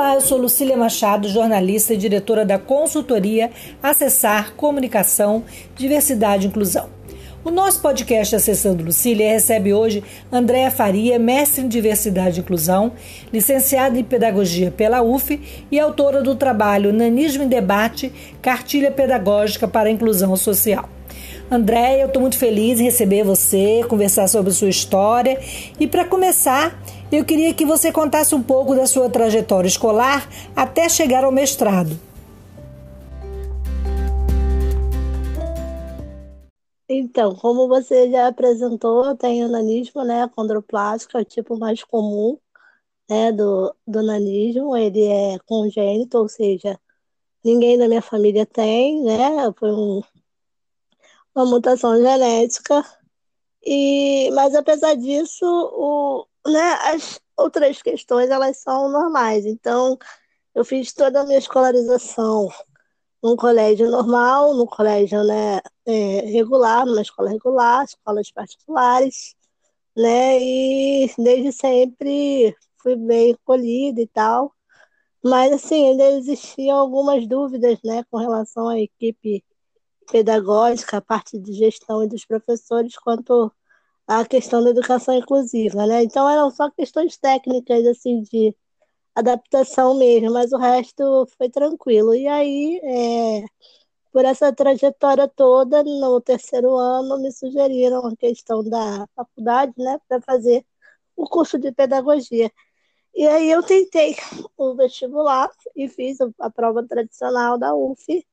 Olá, eu sou Lucília Machado, jornalista e diretora da consultoria Acessar Comunicação, Diversidade e Inclusão. O nosso podcast Acessando Lucília recebe hoje Andréa Faria, mestre em Diversidade e Inclusão, licenciada em Pedagogia pela UF e autora do trabalho Nanismo em Debate, Cartilha Pedagógica para a Inclusão Social. Andréia, eu estou muito feliz em receber você, conversar sobre sua história. E para começar, eu queria que você contasse um pouco da sua trajetória escolar até chegar ao mestrado. Então, como você já apresentou, eu tenho nanismo, né, condroplástico, é o tipo mais comum, né, do, do nanismo, ele é congênito, ou seja, ninguém da minha família tem, né, foi um, uma mutação genética, e, mas apesar disso, o, né, as outras questões elas são normais. Então, eu fiz toda a minha escolarização num colégio normal, num colégio né, é, regular, numa escola regular, escolas particulares, né? E desde sempre fui bem acolhida e tal. Mas assim, ainda existiam algumas dúvidas, né, com relação à equipe pedagógica, a parte de gestão e dos professores quanto à questão da educação inclusiva, né? Então eram só questões técnicas assim de adaptação mesmo, mas o resto foi tranquilo. E aí, é, por essa trajetória toda, no terceiro ano, me sugeriram a questão da faculdade, né, para fazer o curso de pedagogia. E aí eu tentei o vestibular e fiz a prova tradicional da UF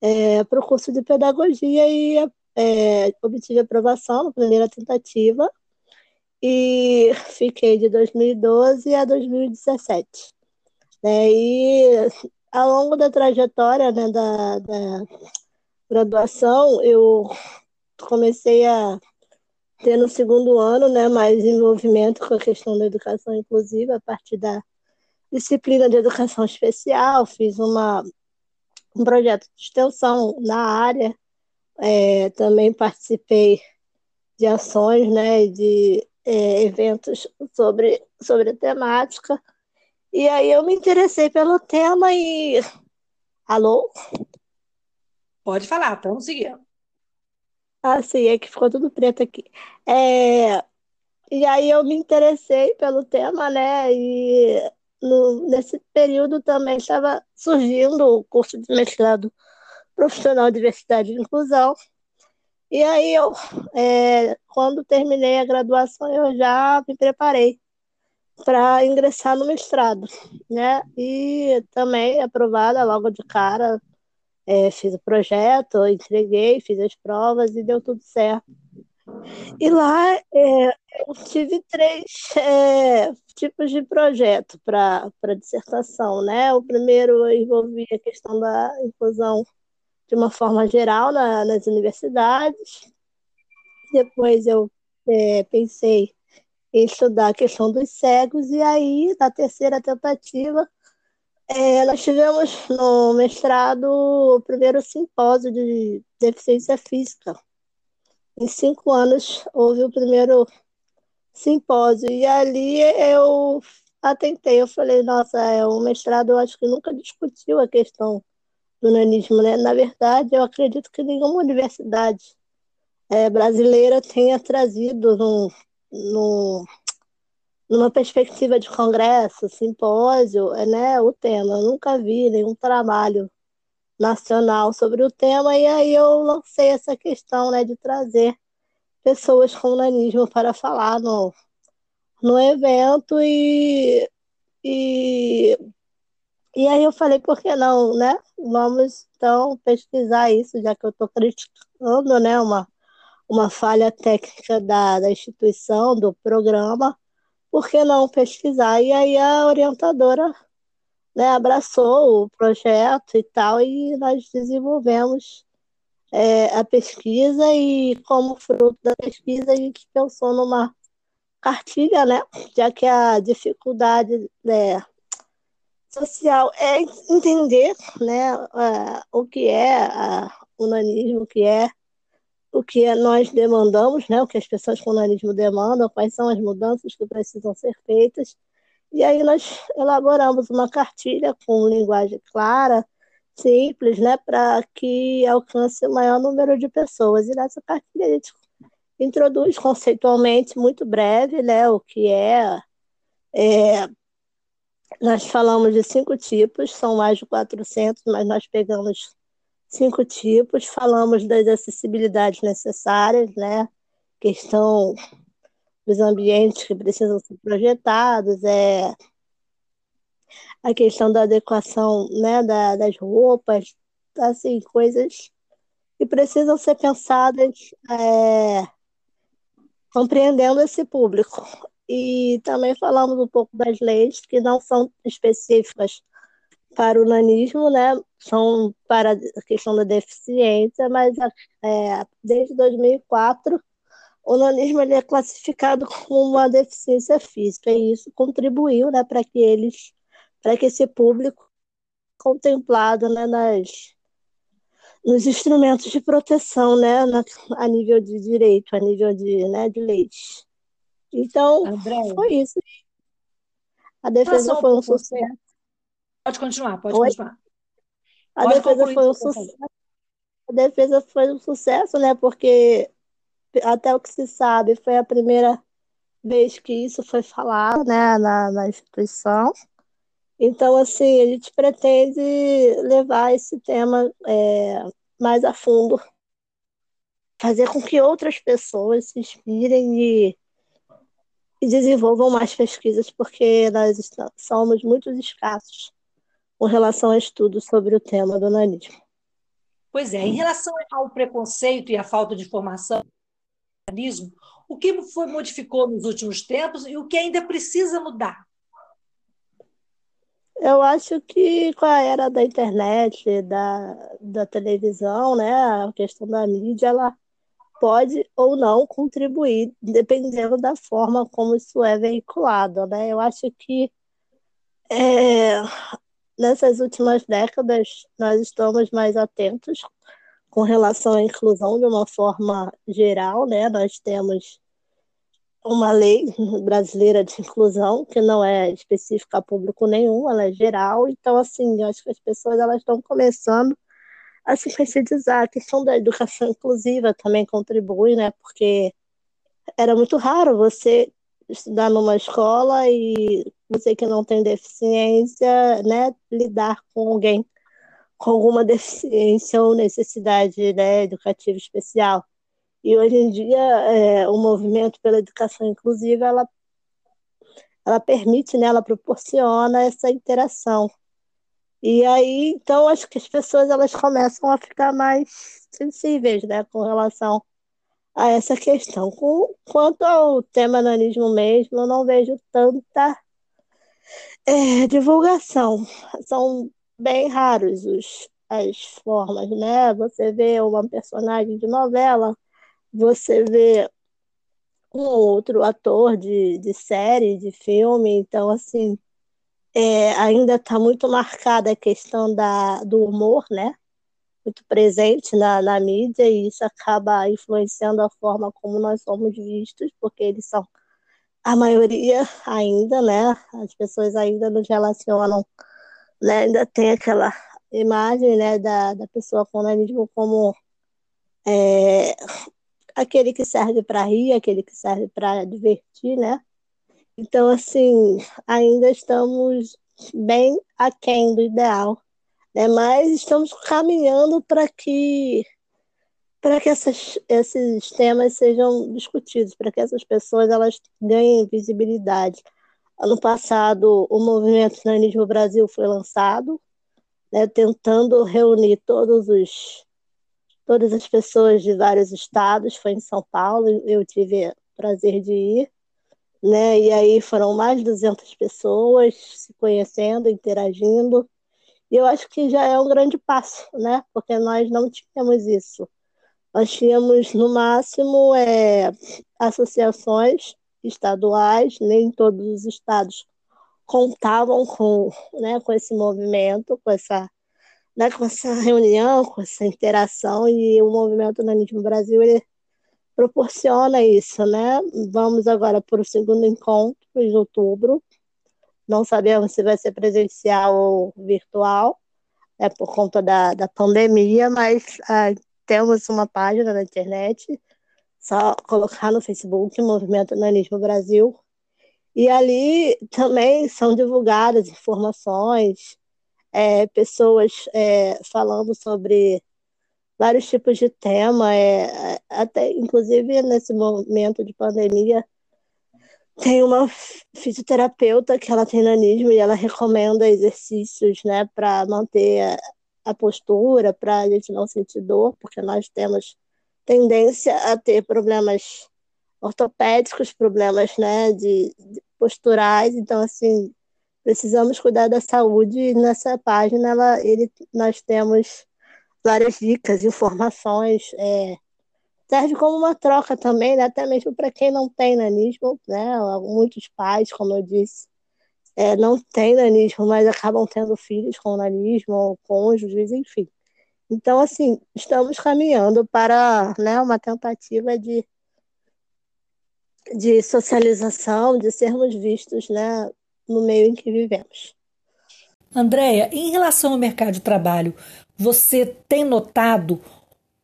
é, para o curso de pedagogia e é, obtive aprovação na primeira tentativa e fiquei de 2012 a 2017. Né? E ao longo da trajetória né, da, da graduação, eu comecei a ter no segundo ano né, mais envolvimento com a questão da educação inclusiva a partir da disciplina de educação especial, fiz uma, um projeto de extensão na área, é, também participei de ações né, de é, eventos sobre, sobre a temática. E aí eu me interessei pelo tema e. Alô? Pode falar, estamos seguindo. Ah, sim, é que ficou tudo preto aqui. É... E aí eu me interessei pelo tema, né? E no, nesse período também estava surgindo o curso de mestrado profissional de diversidade e inclusão. E aí eu, é, quando terminei a graduação, eu já me preparei para ingressar no mestrado, né? E também aprovada logo de cara, é, fiz o projeto, entreguei, fiz as provas e deu tudo certo. E lá é, eu tive três é, tipos de projeto para dissertação, né? O primeiro envolvia a questão da inclusão de uma forma geral na, nas universidades. Depois eu é, pensei em estudar a questão dos cegos, e aí, na terceira tentativa, é, nós tivemos no mestrado o primeiro simpósio de deficiência física. Em cinco anos houve o primeiro simpósio, e ali eu atentei, eu falei, nossa, é, o mestrado eu acho que nunca discutiu a questão do nanismo, né? Na verdade, eu acredito que nenhuma universidade é, brasileira tenha trazido num, num, numa perspectiva de congresso, simpósio, é, né, o tema. Eu nunca vi nenhum trabalho nacional sobre o tema, e aí eu lancei essa questão né, de trazer pessoas com nanismo para falar no, no evento e, e e aí eu falei, por que não, né? Vamos então pesquisar isso, já que eu estou criticando, né, uma, uma falha técnica da, da instituição, do programa, por que não pesquisar? E aí a orientadora né, abraçou o projeto e tal, e nós desenvolvemos é, a pesquisa, e como fruto da pesquisa, a gente pensou numa cartilha, né, já que a dificuldade né, social é entender né, uh, o que é o nanismo, o que é o que é, nós demandamos, né, o que as pessoas com nanismo demandam, quais são as mudanças que precisam ser feitas. E aí nós elaboramos uma cartilha com linguagem clara, simples, né, para que alcance o maior número de pessoas. E nessa cartilha a gente introduz conceitualmente, muito breve, né, o que é, é nós falamos de cinco tipos, são mais de 400, mas nós pegamos cinco tipos, falamos das acessibilidades necessárias, né? Questão dos ambientes que precisam ser projetados, é a questão da adequação, né, da, das roupas, assim, coisas que precisam ser pensadas é, compreendendo esse público. E também falamos um pouco das leis que não são específicas para o nanismo, né? São para a questão da deficiência, mas é, desde 2004 o nanismo ele é classificado como uma deficiência física e isso contribuiu, né, para que eles, para que esse público contemplado, né, nas nos instrumentos de proteção, né, na, a nível de direito, a nível de, né, de leis. Então, André, foi isso. A defesa foi um sucesso. Pode continuar, pode Oi? continuar. A pode defesa foi um sucesso. A defesa foi um sucesso, né? Porque até o que se sabe foi a primeira vez que isso foi falado, né, na, na instituição. Então, assim, a gente pretende levar esse tema é, mais a fundo, fazer com que outras pessoas se inspirem e, e desenvolvam mais pesquisas, porque nós estamos, somos muito escassos com relação a estudos sobre o tema do nanismo. Pois é, em relação ao preconceito e à falta de formação do nanismo, o que foi modificou nos últimos tempos e o que ainda precisa mudar? Eu acho que com a era da internet, da, da televisão, né, a questão da mídia, ela pode ou não contribuir, dependendo da forma como isso é veiculado, né? Eu acho que é, nessas últimas décadas nós estamos mais atentos com relação à inclusão de uma forma geral, né? Nós temos uma lei brasileira de inclusão que não é específica a público nenhum, ela é geral. Então, assim, acho que as pessoas elas estão começando a se conscientizar. A questão da educação inclusiva também contribui, né? Porque era muito raro você estudar numa escola e você que não tem deficiência, né, lidar com alguém com alguma deficiência ou necessidade né, educativa especial. E hoje em dia, é, o movimento pela educação inclusiva, ela, ela permite, né, ela proporciona essa interação. E aí, então, acho que as pessoas elas começam a ficar mais sensíveis, né, com relação a essa questão. Com, quanto ao tema nanismo mesmo, eu não vejo tanta é, divulgação. São bem raros os, as formas, né? Você vê uma personagem de novela, você vê um outro ator de, de série, de filme, então, assim, é, ainda está muito marcada a questão da, do humor, né? Muito presente na, na mídia, e isso acaba influenciando a forma como nós somos vistos, porque eles são a maioria ainda, né? As pessoas ainda nos relacionam, né? Ainda tem aquela imagem, né, da, da pessoa com nanismo como é, aquele que serve para rir, aquele que serve para divertir, né? Então, assim, ainda estamos bem aquém do ideal, né? Mas estamos caminhando para que para que essas, esses temas sejam discutidos, para que essas pessoas elas ganhem visibilidade. Ano passado, o movimento Nanismo Brasil foi lançado, né, tentando reunir todos os todas as pessoas de vários estados, foi em São Paulo, eu tive prazer de ir, né? E aí foram mais de 200 pessoas se conhecendo, interagindo. E eu acho que já é um grande passo, né? Porque nós não tínhamos isso. Nós tínhamos, no máximo, é, associações estaduais, nem todos os estados contavam com, né, com esse movimento, com essa né, com essa reunião, com essa interação, e o movimento Nanismo Brasil ele proporciona isso, né? Vamos agora para o segundo encontro, em outubro, Não sabemos se vai ser presencial ou virtual, é por conta da, da pandemia, mas ah, temos uma página na internet, só colocar no Facebook, Movimento Nanismo Brasil, e ali também são divulgadas informações, é, pessoas é, falando sobre vários tipos de tema, é, até inclusive nesse momento de pandemia, tem uma fisioterapeuta que ela tem nanismo e ela recomenda exercícios, né, para manter a, a postura, para a gente não sentir dor, porque nós temos tendência a ter problemas ortopédicos, problemas, né, de, de posturais, então assim, precisamos cuidar da saúde e nessa página ela, ele, nós temos várias dicas, informações, é, serve como uma troca também, né? até mesmo para quem não tem nanismo, né? Muitos pais, como eu disse, é, não têm nanismo, mas acabam tendo filhos com nanismo, cônjuges, enfim. Então, assim, estamos caminhando para né, uma tentativa de, de socialização, de sermos vistos né, no meio em que vivemos. Andréia, em relação ao mercado de trabalho, você tem notado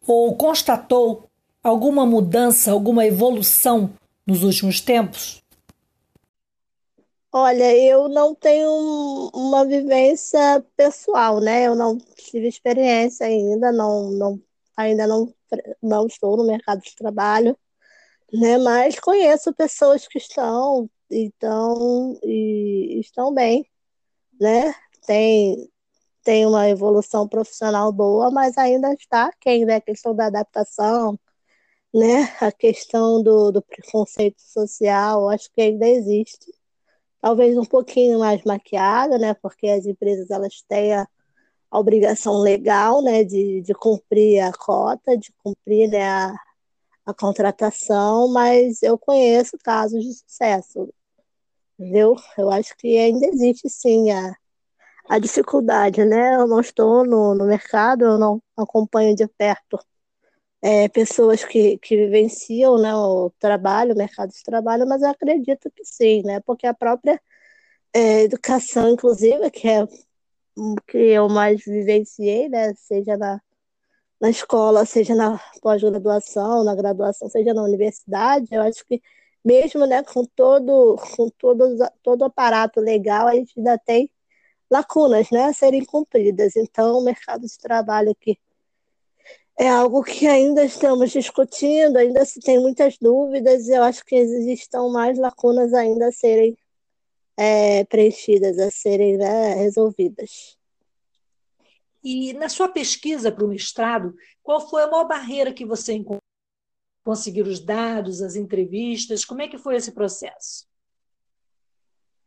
ou constatou alguma mudança, alguma evolução nos últimos tempos? Olha, eu não tenho uma vivência pessoal, né? Eu não tive experiência ainda, não, não, ainda não, não estou no mercado de trabalho, né? Mas conheço pessoas que estão, então, e estão bem, né? Tem, tem uma evolução profissional boa, mas ainda está quem, né? A questão da adaptação, né? A questão do, do preconceito social, acho que ainda existe. Talvez um pouquinho mais maquiada, né? Porque as empresas elas têm a, a obrigação legal, né? De, de cumprir a cota, de cumprir né, a, a contratação, mas eu conheço casos de sucesso, entendeu? Eu acho que ainda existe sim a, a dificuldade, né? Eu não estou no, no mercado, eu não acompanho de perto é, pessoas que, que vivenciam né, o trabalho, o mercado de trabalho, mas eu acredito que sim, né? Porque a própria é, educação, inclusive, que é que eu mais vivenciei, né? Seja na, na escola, seja na pós-graduação, na graduação, seja na universidade, eu acho que mesmo né, com todo com todo, todo o aparato legal, a gente ainda tem lacunas né, a serem cumpridas. Então, o mercado de trabalho aqui é algo que ainda estamos discutindo, ainda se tem muitas dúvidas, e eu acho que existam mais lacunas ainda a serem é, preenchidas, a serem né, resolvidas. E na sua pesquisa para o mestrado, qual foi a maior barreira que você encontrou? Conseguir os dados, as entrevistas, como é que foi esse processo?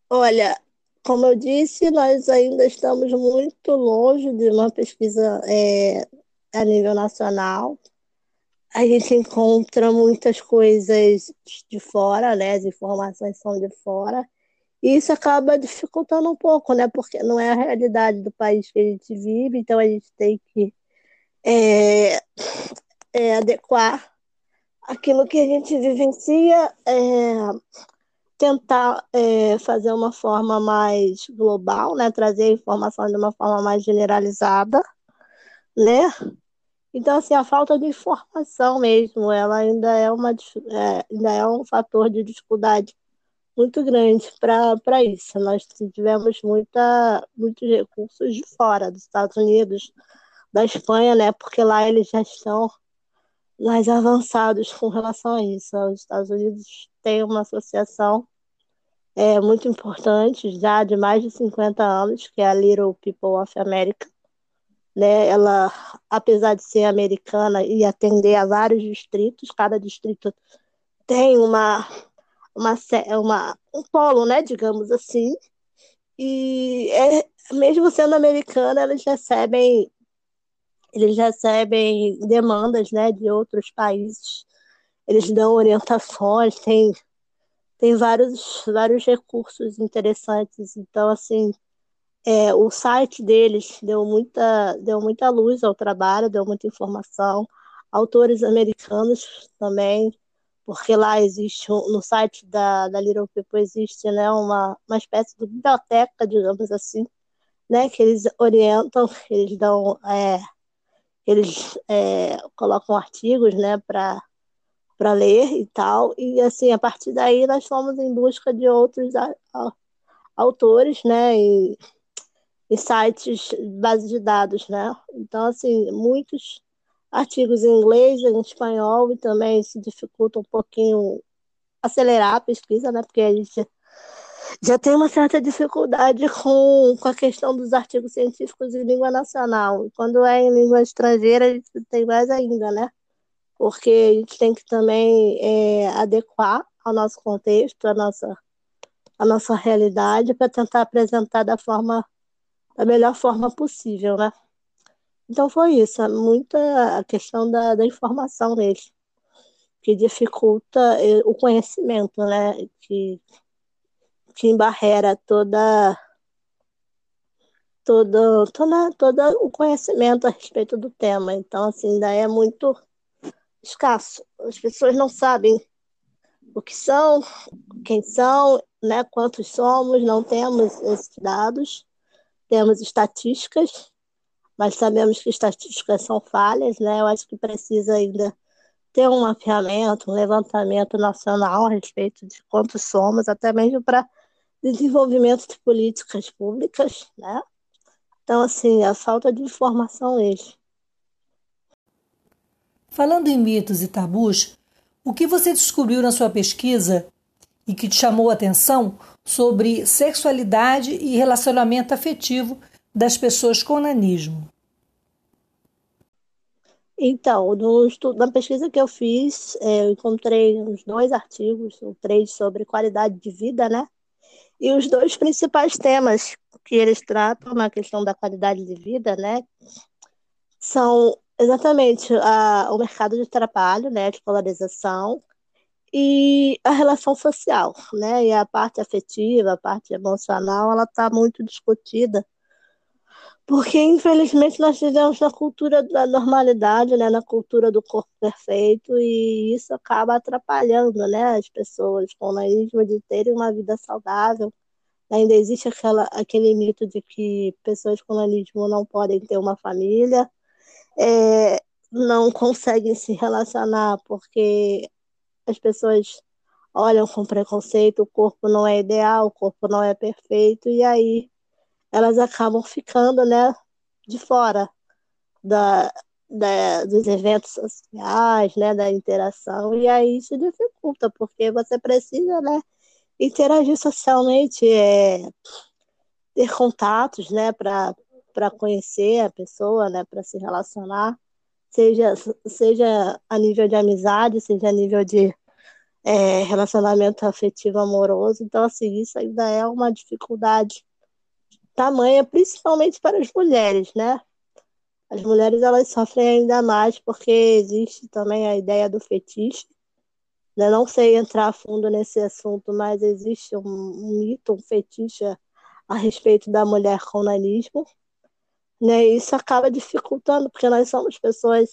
Olha, como eu disse, nós ainda estamos muito longe de uma pesquisa é, a nível nacional. A gente encontra muitas coisas de fora, né? As informações são de fora. E isso acaba dificultando um pouco, né? Porque não é a realidade do país que a gente vive, então a gente tem que é, é, adequar aquilo que a gente vivencia, é, tentar é, fazer uma forma mais global, né? Trazer a informação de uma forma mais generalizada, né? Então, assim, a falta de informação mesmo, ela ainda é, uma, é, ainda é um fator de dificuldade muito grande para isso. Nós tivemos muita, muitos recursos de fora, dos Estados Unidos, da Espanha, né? Porque lá eles já estão mais avançados com relação a isso. Os Estados Unidos têm uma associação é, muito importante, já de mais de 50 anos, que é a Little People of America, né? Ela, apesar de ser americana e atender a vários distritos, cada distrito tem uma, uma, uma um polo, né, digamos assim, e é, mesmo sendo americana, eles recebem eles recebem demandas, né, de outros países. Eles dão orientações, tem tem vários vários recursos interessantes. Então, assim, é, o site deles deu muita, deu muita luz ao trabalho, deu muita informação. Autores americanos também porque lá existe, no site da, da Little People existe né, uma, uma espécie de biblioteca, digamos assim, né, que eles orientam, eles dão, é, eles é, colocam artigos né, para para ler e tal, e assim, a partir daí nós fomos em busca de outros a, a, autores, né, e, e sites, bases de dados, né, então, assim, muitos artigos em inglês, em espanhol, e também se dificulta um pouquinho acelerar a pesquisa, né? Porque a gente já tem uma certa dificuldade com, com a questão dos artigos científicos em língua nacional. Quando é em língua estrangeira, tem mais ainda, né? Porque a gente tem que também é, adequar ao nosso contexto, à nossa, à nossa realidade, para tentar apresentar da forma da melhor forma possível, né? Então foi isso, é muita a questão da, da informação mesmo, que dificulta eh, o conhecimento, né? Que, que embarrera toda, todo, toda, o conhecimento a respeito do tema. Então, assim, ainda é muito escasso. As pessoas não sabem o que são, quem são, né, quantos somos, não temos esses dados, temos estatísticas, mas sabemos que estatísticas são falhas, né? Eu acho que precisa ainda ter um mapeamento, um levantamento nacional a respeito de quantos somos, até mesmo para desenvolvimento de políticas públicas, né? Então, assim, a falta de informação mesmo. Falando em mitos e tabus, o que você descobriu na sua pesquisa e que te chamou a atenção sobre sexualidade e relacionamento afetivo das pessoas com nanismo? Então, no estudo, na pesquisa que eu fiz, é, eu encontrei uns dois artigos, ou três, sobre qualidade de vida, né? E os dois principais temas que eles tratam na questão da qualidade de vida, né? São exatamente a, o mercado de trabalho, né? A escolarização e a relação social, né? E a parte afetiva, a parte emocional, ela está muito discutida porque, infelizmente, nós vivemos na cultura da normalidade, né? na cultura do corpo perfeito, e isso acaba atrapalhando né? as pessoas com o nanismo de terem uma vida saudável. Ainda existe aquela, aquele mito de que pessoas com nanismo não podem ter uma família, é, não conseguem se relacionar porque as pessoas olham com preconceito, o corpo não é ideal, o corpo não é perfeito, e aí elas acabam ficando, né, de fora da, da, dos eventos sociais, né, da interação, e aí isso dificulta, porque você precisa, né, interagir socialmente, é, ter contatos, né, para para conhecer a pessoa, né, para se relacionar, seja seja a nível de amizade, seja a nível de é, relacionamento afetivo amoroso. Então, assim, isso ainda é uma dificuldade tamanha, principalmente para as mulheres, né? As mulheres elas sofrem ainda mais porque existe também a ideia do fetiche. Eu não sei entrar a fundo nesse assunto, mas existe um, mito, um fetiche a, a respeito da mulher com nanismo. Né? E isso acaba dificultando, porque nós somos pessoas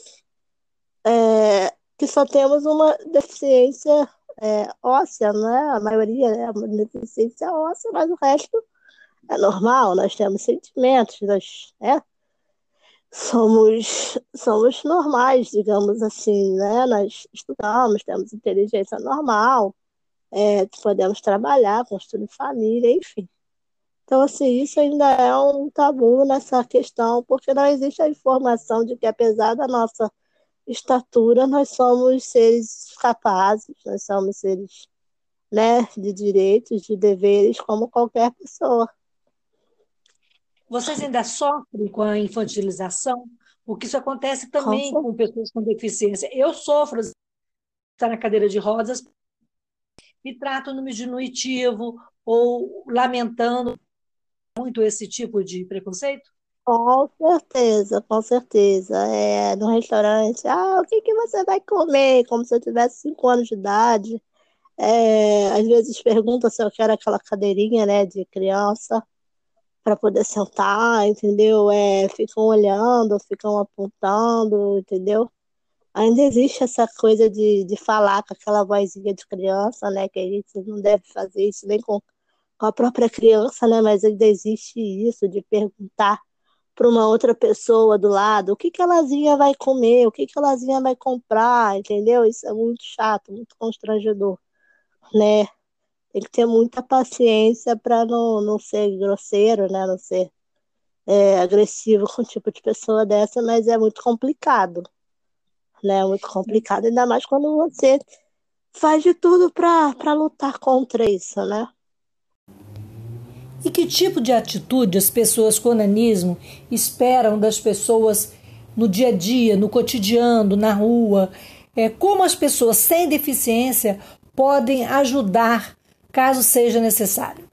é, que só temos uma deficiência é, óssea, né? A maioria é uma deficiência óssea, mas o resto é normal, nós temos sentimentos, nós né, somos, somos normais, digamos assim, né? Nós estudamos, temos inteligência normal, é, podemos trabalhar, construir família, enfim. Então, assim, isso ainda é um tabu nessa questão, porque não existe a informação de que, apesar da nossa estatura, nós somos seres capazes, nós somos seres né, de direitos, de deveres, como qualquer pessoa. Vocês ainda sofrem com a infantilização? Porque isso acontece também com, com pessoas com deficiência. Eu sofro, estar na cadeira de rodas, me trato no diminutivo ou lamentando muito esse tipo de preconceito? Com certeza, com certeza. É, no restaurante, ah, o que, que você vai comer? Como se eu tivesse cinco anos de idade. É, às vezes pergunta se eu quero aquela cadeirinha, né, de criança para poder sentar, entendeu? É, ficam olhando, ficam apontando, entendeu? ainda existe essa coisa de, de falar com aquela vozinha de criança, né? Que a gente não deve fazer isso nem com, com a própria criança, né? Mas ainda existe isso de perguntar para uma outra pessoa do lado o que, que a Lazinha vai comer, o que, que a Lazinha vai comprar, entendeu? Isso é muito chato, muito constrangedor, né? Tem que ter muita paciência para não, não ser grosseiro, né? Não ser é, agressivo com o tipo de pessoa dessa, mas é muito complicado né? Muito complicado, ainda mais quando você faz de tudo para lutar contra isso, né? E que tipo de atitude as pessoas com nanismo esperam das pessoas no dia a dia, no cotidiano, na rua? É, como as pessoas sem deficiência podem ajudar caso seja necessário?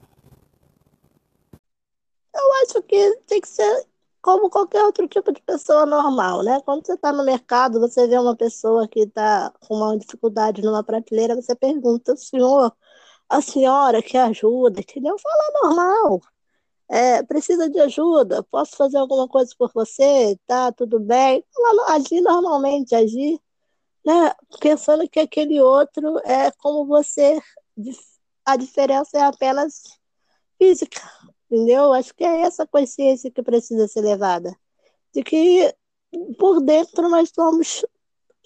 Eu acho que tem que ser como qualquer outro tipo de pessoa normal, né? Quando você está no mercado, você vê uma pessoa que está com uma dificuldade numa prateleira, você pergunta, senhor, a senhora que ajuda, entendeu? Fala normal. É, precisa de ajuda? Posso fazer alguma coisa por você? Tá tudo bem? agir normalmente, agir, né? Pensando que aquele outro é como você, a diferença é apenas física, entendeu? Acho que é essa consciência que precisa ser levada, de que por dentro nós somos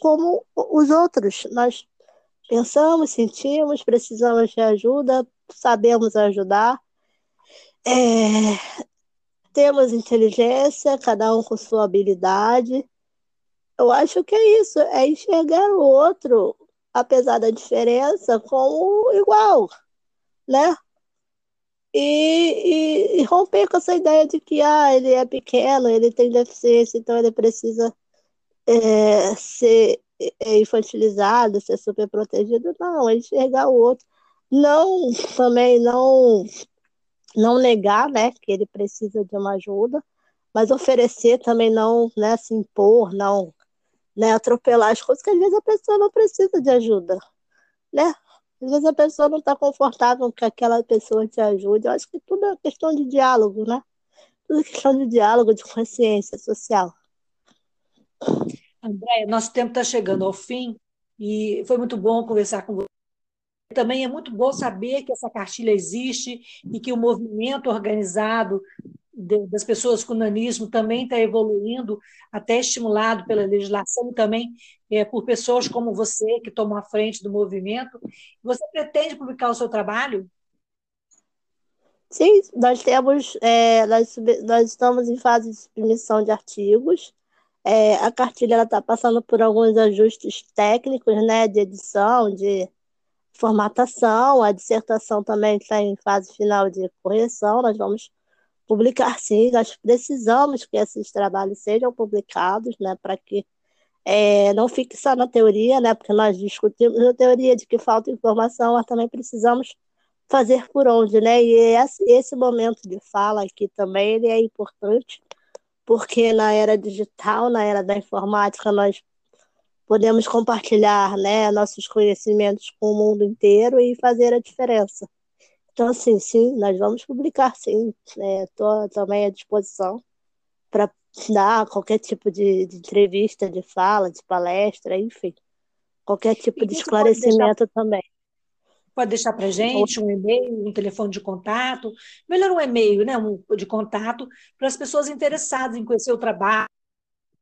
como os outros, nós pensamos, sentimos, precisamos de ajuda, sabemos ajudar, é, temos inteligência, cada um com sua habilidade. Eu acho que é isso, é enxergar o outro, apesar da diferença, como igual, né? e, e, e, romper com essa ideia de que ah, ele é pequeno, ele tem deficiência, então ele precisa é, ser infantilizado, ser super protegido. Não, é enxergar o outro. Não, também não, não negar né, que ele precisa de uma ajuda, mas oferecer também não né, se impor, não né, atropelar as coisas, que às vezes a pessoa não precisa de ajuda. Né? Às vezes a pessoa não está confortável que aquela pessoa te ajude. Eu acho que tudo é questão de diálogo, né? Tudo é questão de diálogo, de consciência social. André, nosso tempo está chegando ao fim e foi muito bom conversar com você. Também é muito bom saber que essa cartilha existe e que o movimento organizado das pessoas com nanismo também está evoluindo, até estimulado pela legislação e também é, por pessoas como você, que tomam a frente do movimento. Você pretende publicar o seu trabalho? Sim, nós temos, é, nós, nós estamos em fase de submissão de artigos. É, a cartilha está passando por alguns ajustes técnicos, né, de edição, de formatação. A dissertação também está em fase final de correção. Nós vamos publicar sim, nós precisamos que esses trabalhos sejam publicados, né, para que é, não fique só na teoria, né, porque nós discutimos a teoria de que falta informação, mas também precisamos fazer por onde, né, e esse, esse momento de fala aqui também ele é importante, porque na era digital, na era da informática, nós podemos compartilhar, né, nossos conhecimentos com o mundo inteiro e fazer a diferença. Então, assim, sim, nós vamos publicar, sim. Estou é, também à disposição para dar qualquer tipo de, de, entrevista, de fala, de palestra, enfim. Qualquer tipo de esclarecimento deixar, também. Pode deixar para gente um e-mail, um telefone de contato, melhor um e-mail, né, um de contato, para as pessoas interessadas em conhecer o trabalho,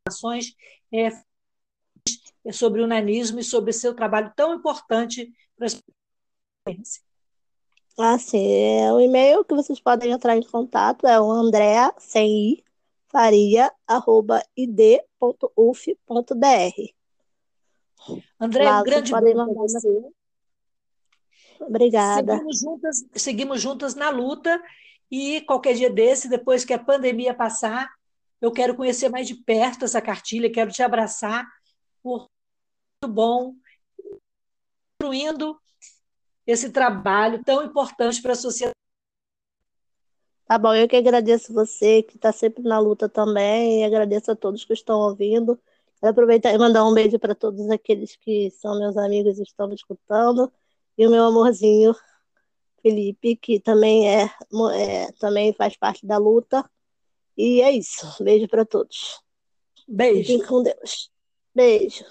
ações é, sobre o nanismo e sobre seu trabalho tão importante para as pessoas. Ah, sim. É, o e-mail que vocês podem entrar em contato é o andrea, sem i, faria, arroba, id.uf.br. André, Lá, um grande beijo para você. Obrigada. Seguimos juntas, seguimos juntas na luta e qualquer dia desse, depois que a pandemia passar, eu quero conhecer mais de perto essa cartilha, quero te abraçar por muito bom, construindo esse trabalho tão importante para a sociedade. Tá bom, eu que agradeço você, que está sempre na luta também, e agradeço a todos que estão ouvindo. Quero aproveitar e mandar um beijo para todos aqueles que são meus amigos e estão me escutando, e o meu amorzinho, Felipe, que também é, é também faz parte da luta. E é isso. Beijo para todos. Beijo. Fiquem com Deus. Beijo.